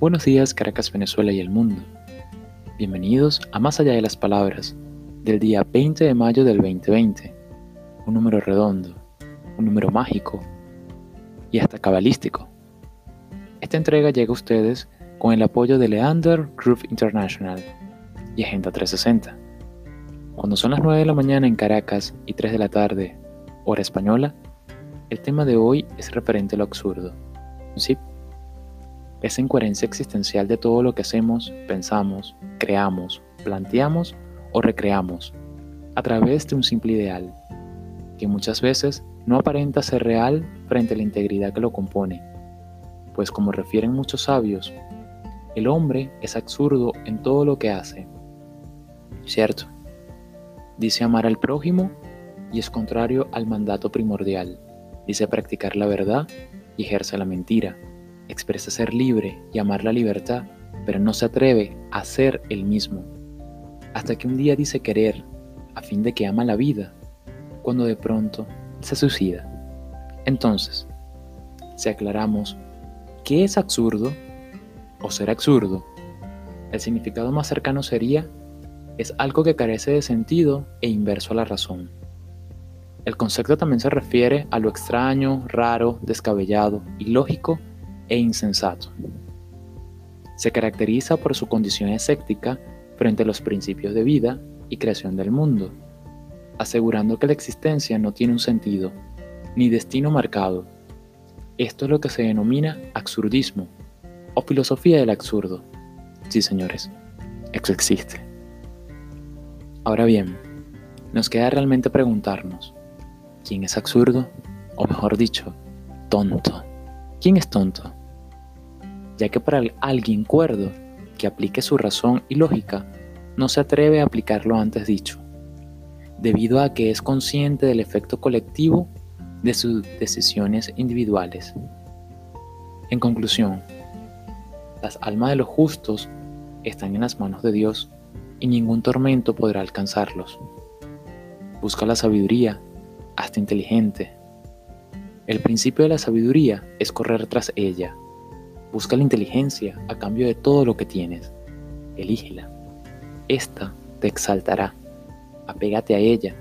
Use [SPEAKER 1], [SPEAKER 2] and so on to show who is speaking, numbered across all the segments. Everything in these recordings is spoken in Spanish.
[SPEAKER 1] Buenos días Caracas, Venezuela y el mundo. Bienvenidos a Más allá de las palabras del día 20 de mayo del 2020. Un número redondo, un número mágico y hasta cabalístico. Esta entrega llega a ustedes con el apoyo de Leander Group International y Agenda 360. Cuando son las 9 de la mañana en Caracas y 3 de la tarde, hora española, el tema de hoy es referente a lo absurdo. ¿Sí? Esa incoherencia existencial de todo lo que hacemos, pensamos, creamos, planteamos o recreamos a través de un simple ideal, que muchas veces no aparenta ser real frente a la integridad que lo compone, pues como refieren muchos sabios, el hombre es absurdo en todo lo que hace. ¿Cierto? Dice amar al prójimo y es contrario al mandato primordial. Dice practicar la verdad y ejerce la mentira. Expresa ser libre y amar la libertad, pero no se atreve a ser el mismo. Hasta que un día dice querer, a fin de que ama la vida, cuando de pronto se suicida. Entonces, si aclaramos qué es absurdo o ser absurdo, el significado más cercano sería es algo que carece de sentido e inverso a la razón. El concepto también se refiere a lo extraño, raro, descabellado, ilógico e insensato. Se caracteriza por su condición escéptica frente a los principios de vida y creación del mundo, asegurando que la existencia no tiene un sentido, ni destino marcado. Esto es lo que se denomina absurdismo o filosofía del absurdo. Sí, señores, eso existe. Ahora bien, nos queda realmente preguntarnos, ¿quién es absurdo? O mejor dicho, tonto. ¿Quién es tonto? Ya que para alguien cuerdo que aplique su razón y lógica, no se atreve a aplicar lo antes dicho, debido a que es consciente del efecto colectivo de sus decisiones individuales. En conclusión, las almas de los justos están en las manos de Dios y ningún tormento podrá alcanzarlos. Busca la sabiduría, hasta inteligente. El principio de la sabiduría es correr tras ella. Busca la inteligencia a cambio de todo lo que tienes. Elígela. Esta te exaltará. Apégate a ella,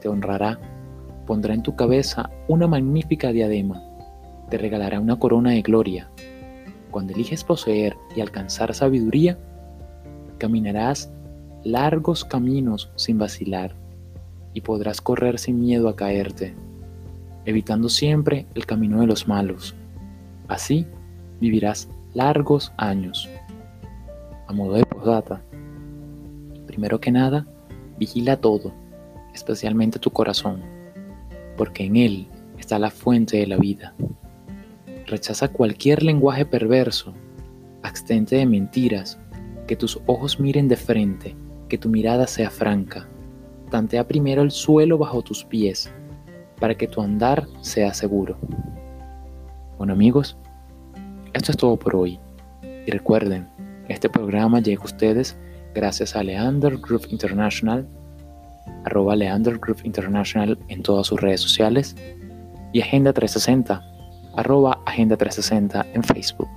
[SPEAKER 1] te honrará, pondrá en tu cabeza una magnífica diadema, te regalará una corona de gloria. Cuando eliges poseer y alcanzar sabiduría, caminarás largos caminos sin vacilar y podrás correr sin miedo a caerte, evitando siempre el camino de los malos. Así vivirás largos años. A modo de posdata, primero que nada, vigila todo, especialmente tu corazón, porque en él está la fuente de la vida. Rechaza cualquier lenguaje perverso, abstente de mentiras, que tus ojos miren de frente que tu mirada sea franca. Tantea primero el suelo bajo tus pies, para que tu andar sea seguro. Bueno amigos, esto es todo por hoy. Y recuerden, este programa llega a ustedes gracias a Leander Group International, arroba Leander Group International en todas sus redes sociales, y Agenda 360, arroba Agenda 360 en Facebook.